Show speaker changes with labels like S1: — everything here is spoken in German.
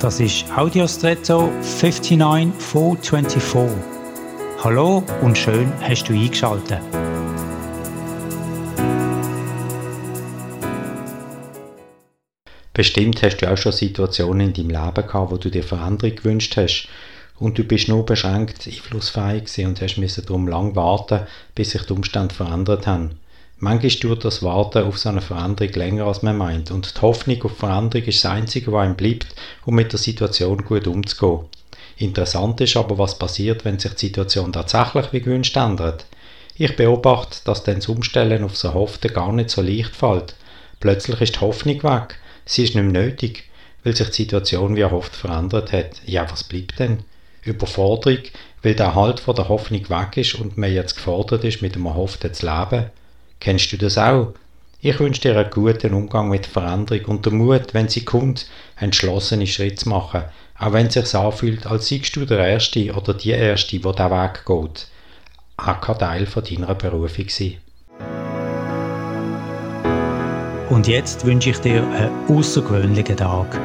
S1: Das ist Audiostretto 59424. Hallo und schön hast du eingeschaltet.
S2: Bestimmt hast du auch schon Situationen in deinem Leben gehabt, wo du dir Veränderung gewünscht hast und du bist nur beschränkt einflussfähig und hast darum lang warten, bis sich die Umstände verändert haben. Manchmal dauert das Warten auf so eine Veränderung länger, als man meint. Und die Hoffnung auf Veränderung ist das Einzige, was einem bleibt, um mit der Situation gut umzugehen. Interessant ist aber, was passiert, wenn sich die Situation tatsächlich wie gewünscht ändert. Ich beobachte, dass dann das Umstellen auf so Hoffte gar nicht so leicht fällt. Plötzlich ist die Hoffnung weg. Sie ist nicht mehr nötig, weil sich die Situation wie erhofft verändert hat. Ja, was bleibt denn? Überforderung, weil der Halt von der Hoffnung weg ist und man jetzt gefordert ist, mit dem Erhofften zu leben. Kennst du das auch? Ich wünsche dir einen guten Umgang mit Veränderung und den Mut, wenn sie kommt, entschlossene Schritte zu machen, auch wenn es sich anfühlt, als seist du der Erste oder die Erste, wo der Weg geht. Auch kann Teil von deiner Berufung sein.
S1: Und jetzt wünsche ich dir einen außergewöhnlichen Tag.